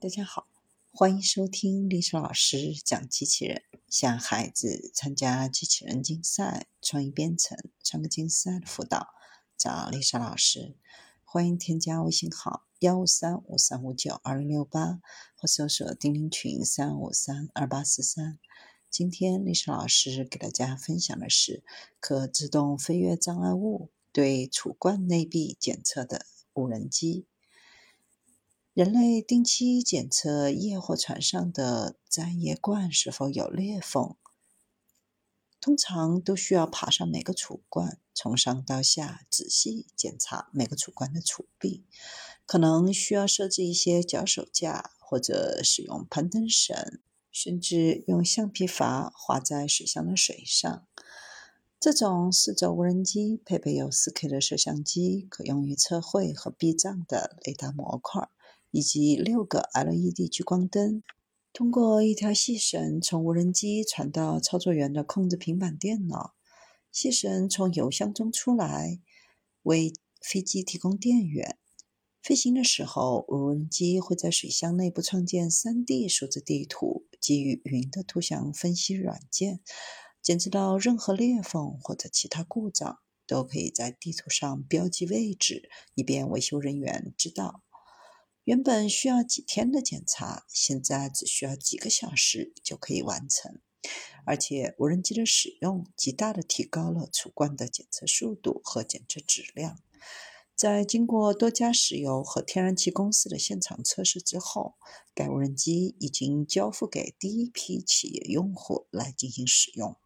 大家好，欢迎收听历史老师讲机器人，向孩子参加机器人竞赛、创意编程、创客竞赛的辅导，找历史老师。欢迎添加微信号幺五三五三五九二零六八，或搜索钉钉群三五三二八四三。今天历史老师给大家分享的是可自动飞跃障碍物对储罐内壁检测的无人机。人类定期检测液货船上的粘液罐是否有裂缝，通常都需要爬上每个储罐，从上到下仔细检查每个储罐的储壁，可能需要设置一些脚手架，或者使用攀登绳，甚至用橡皮筏划在水箱的水上。这种四轴无人机配备有 4K 的摄像机，可用于测绘和避障的雷达模块。以及六个 LED 聚光灯，通过一条细绳从无人机传到操作员的控制平板电脑。细绳从油箱中出来，为飞机提供电源。飞行的时候，无人机会在水箱内部创建 3D 数字地图，基于云的图像分析软件，检测到任何裂缝或者其他故障，都可以在地图上标记位置，以便维修人员知道。原本需要几天的检查，现在只需要几个小时就可以完成。而且，无人机的使用极大的提高了储罐的检测速度和检测质量。在经过多家石油和天然气公司的现场测试之后，该无人机已经交付给第一批企业用户来进行使用。